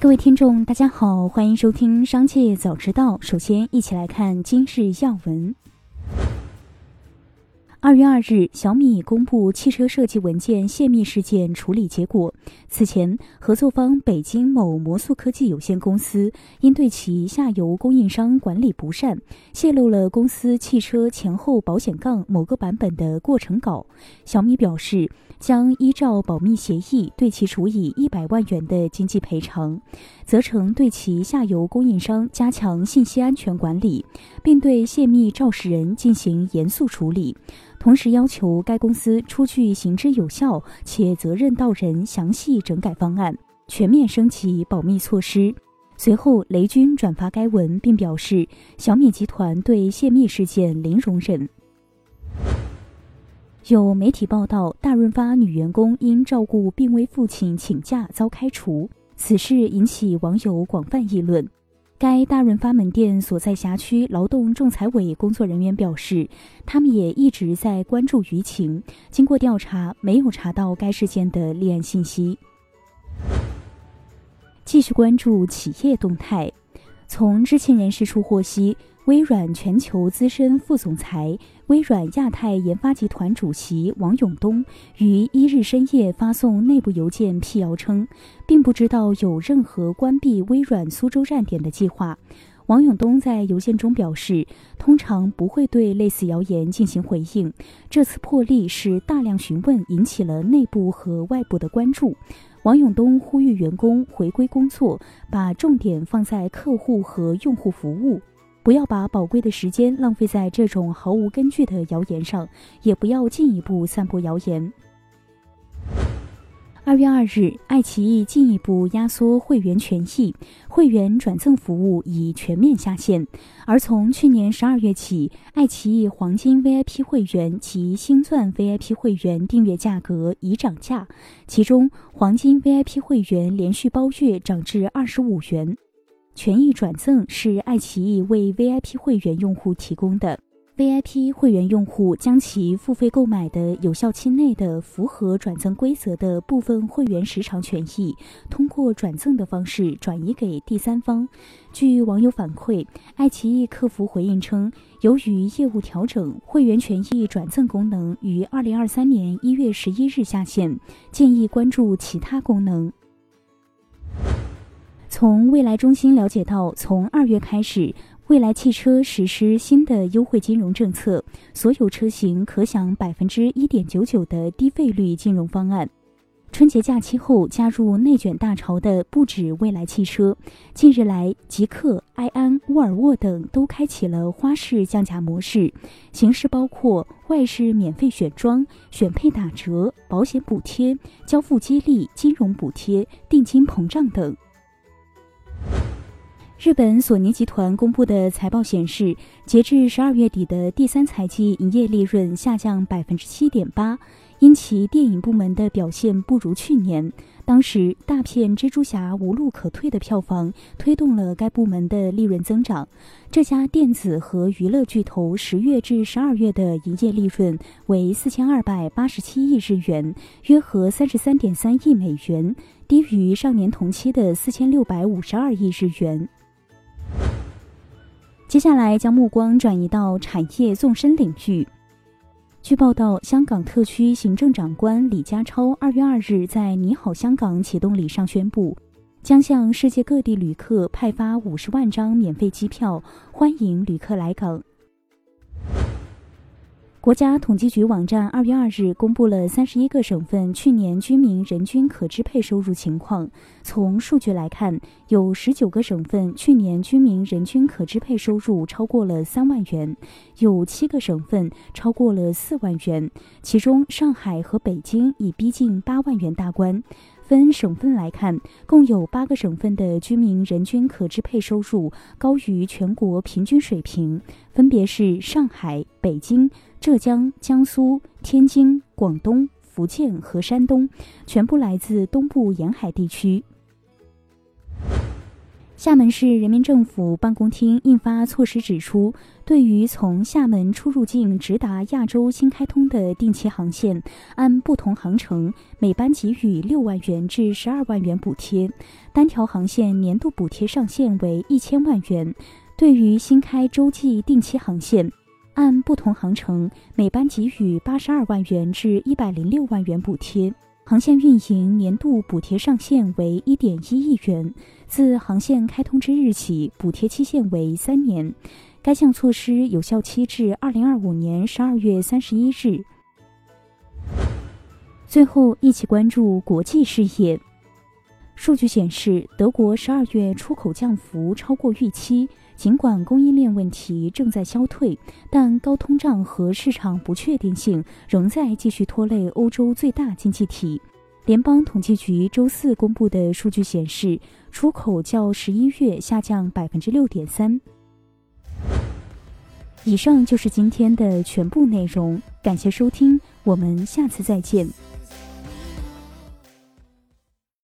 各位听众，大家好，欢迎收听《商界早知道》。首先，一起来看今日要闻。二月二日，小米公布汽车设计文件泄密事件处理结果。此前，合作方北京某魔速科技有限公司因对其下游供应商管理不善，泄露了公司汽车前后保险杠某个版本的过程稿。小米表示，将依照保密协议对其处以一百万元的经济赔偿，责成对其下游供应商加强信息安全管理，并对泄密肇事人进行严肃处理。同时要求该公司出具行之有效且责任到人详细整改方案，全面升级保密措施。随后，雷军转发该文，并表示小米集团对泄密事件零容忍。有媒体报道，大润发女员工因照顾病危父亲请假遭开除，此事引起网友广泛议论。该大润发门店所在辖区劳动仲裁委工作人员表示，他们也一直在关注舆情。经过调查，没有查到该事件的立案信息。继续关注企业动态。从知情人士处获悉，微软全球资深副总裁、微软亚太研发集团主席王永东于一日深夜发送内部邮件辟谣称，并不知道有任何关闭微软苏州站点的计划。王永东在邮件中表示，通常不会对类似谣言进行回应。这次破例是大量询问引起了内部和外部的关注。王永东呼吁员工回归工作，把重点放在客户和用户服务，不要把宝贵的时间浪费在这种毫无根据的谣言上，也不要进一步散播谣言。二月二日，爱奇艺进一步压缩会员权益，会员转赠服务已全面下线。而从去年十二月起，爱奇艺黄金 VIP 会员及星钻 VIP 会员订阅价格已涨价，其中黄金 VIP 会员连续包月涨至二十五元。权益转赠是爱奇艺为 VIP 会员用户提供的。VIP 会员用户将其付费购买的有效期内的符合转赠规则的部分会员时长权益，通过转赠的方式转移给第三方。据网友反馈，爱奇艺客服回应称，由于业务调整，会员权益转赠功能于二零二三年一月十一日下线，建议关注其他功能。从未来中心了解到，从二月开始。蔚来汽车实施新的优惠金融政策，所有车型可享百分之一点九九的低费率金融方案。春节假期后加入内卷大潮的不止蔚来汽车，近日来，极客、埃安、沃尔沃等都开启了花式降价模式，形式包括外饰免费选装、选配打折、保险补贴、交付激励、金融补贴、定金膨胀等。日本索尼集团公布的财报显示，截至十二月底的第三财季营业利润下降百分之七点八，因其电影部门的表现不如去年。当时大片《蜘蛛侠》无路可退的票房推动了该部门的利润增长。这家电子和娱乐巨头十月至十二月的营业利润为四千二百八十七亿日元，约合三十三点三亿美元，低于上年同期的四千六百五十二亿日元。接下来将目光转移到产业纵深领域。据报道，香港特区行政长官李家超二月二日在“你好，香港”启动礼上宣布，将向世界各地旅客派发五十万张免费机票，欢迎旅客来港。国家统计局网站二月二日公布了三十一个省份去年居民人均可支配收入情况。从数据来看，有十九个省份去年居民人均可支配收入超过了三万元，有七个省份超过了四万元，其中上海和北京已逼近八万元大关。分省份来看，共有八个省份的居民人均可支配收入高于全国平均水平，分别是上海、北京、浙江、江苏、天津、广东、福建和山东，全部来自东部沿海地区。厦门市人民政府办公厅印发措施指出，对于从厦门出入境直达亚洲新开通的定期航线，按不同航程每班给予六万元至十二万元补贴，单条航线年度补贴上限为一千万元。对于新开洲际定期航线，按不同航程每班给予八十二万元至一百零六万元补贴。航线运营年度补贴上限为一点一亿元，自航线开通之日起，补贴期限为三年。该项措施有效期至二零二五年十二月三十一日。最后，一起关注国际事业。数据显示，德国十二月出口降幅超过预期。尽管供应链问题正在消退，但高通胀和市场不确定性仍在继续拖累欧洲最大经济体。联邦统计局周四公布的数据显示，出口较十一月下降百分之六点三。以上就是今天的全部内容，感谢收听，我们下次再见。